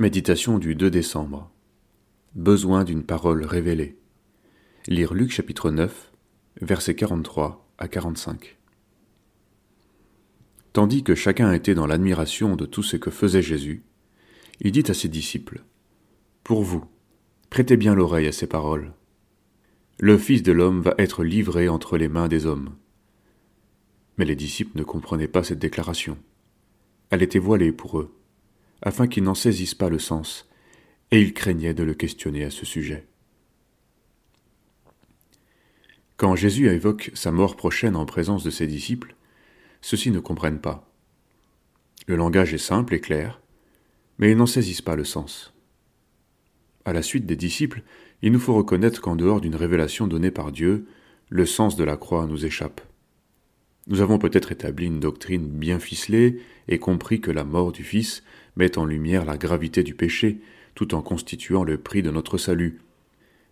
Méditation du 2 décembre. Besoin d'une parole révélée. Lire Luc chapitre 9, versets 43 à 45. Tandis que chacun était dans l'admiration de tout ce que faisait Jésus, il dit à ses disciples, Pour vous, prêtez bien l'oreille à ces paroles. Le Fils de l'homme va être livré entre les mains des hommes. Mais les disciples ne comprenaient pas cette déclaration. Elle était voilée pour eux? Afin qu'ils n'en saisissent pas le sens, et ils craignaient de le questionner à ce sujet. Quand Jésus évoque sa mort prochaine en présence de ses disciples, ceux-ci ne comprennent pas. Le langage est simple et clair, mais ils n'en saisissent pas le sens. À la suite des disciples, il nous faut reconnaître qu'en dehors d'une révélation donnée par Dieu, le sens de la croix nous échappe. Nous avons peut-être établi une doctrine bien ficelée et compris que la mort du Fils met en lumière la gravité du péché, tout en constituant le prix de notre salut.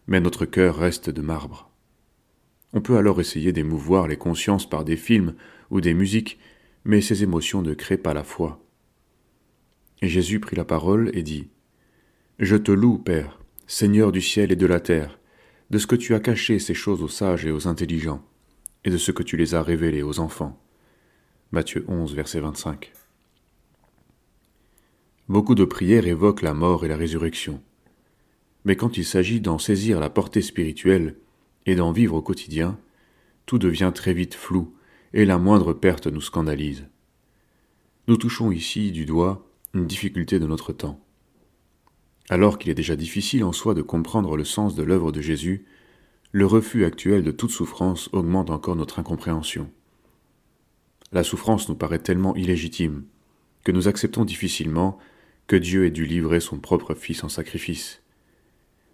Mais notre cœur reste de marbre. On peut alors essayer d'émouvoir les consciences par des films ou des musiques, mais ces émotions ne créent pas la foi. Jésus prit la parole et dit Je te loue, Père, Seigneur du ciel et de la terre, de ce que tu as caché ces choses aux sages et aux intelligents et de ce que tu les as révélés aux enfants. Matthieu 11, verset 25. Beaucoup de prières évoquent la mort et la résurrection. Mais quand il s'agit d'en saisir la portée spirituelle et d'en vivre au quotidien, tout devient très vite flou et la moindre perte nous scandalise. Nous touchons ici du doigt une difficulté de notre temps. Alors qu'il est déjà difficile en soi de comprendre le sens de l'œuvre de Jésus, le refus actuel de toute souffrance augmente encore notre incompréhension. La souffrance nous paraît tellement illégitime que nous acceptons difficilement que Dieu ait dû livrer son propre Fils en sacrifice.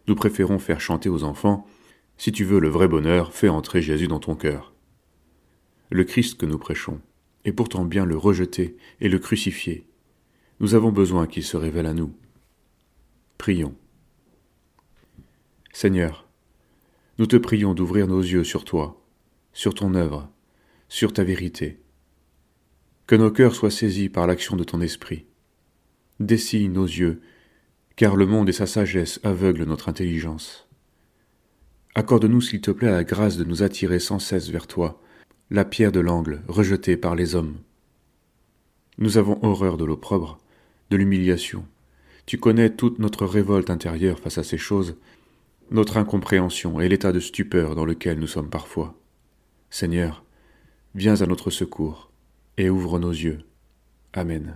Nous préférons faire chanter aux enfants Si tu veux le vrai bonheur, fais entrer Jésus dans ton cœur. Le Christ que nous prêchons est pourtant bien le rejeter et le crucifier. Nous avons besoin qu'il se révèle à nous. Prions. Seigneur, nous te prions d'ouvrir nos yeux sur toi, sur ton œuvre, sur ta vérité. Que nos cœurs soient saisis par l'action de ton esprit. Dessine nos yeux, car le monde et sa sagesse aveuglent notre intelligence. Accorde-nous, s'il te plaît, la grâce de nous attirer sans cesse vers toi, la pierre de l'angle rejetée par les hommes. Nous avons horreur de l'opprobre, de l'humiliation. Tu connais toute notre révolte intérieure face à ces choses, notre incompréhension et l'état de stupeur dans lequel nous sommes parfois. Seigneur, viens à notre secours et ouvre nos yeux. Amen.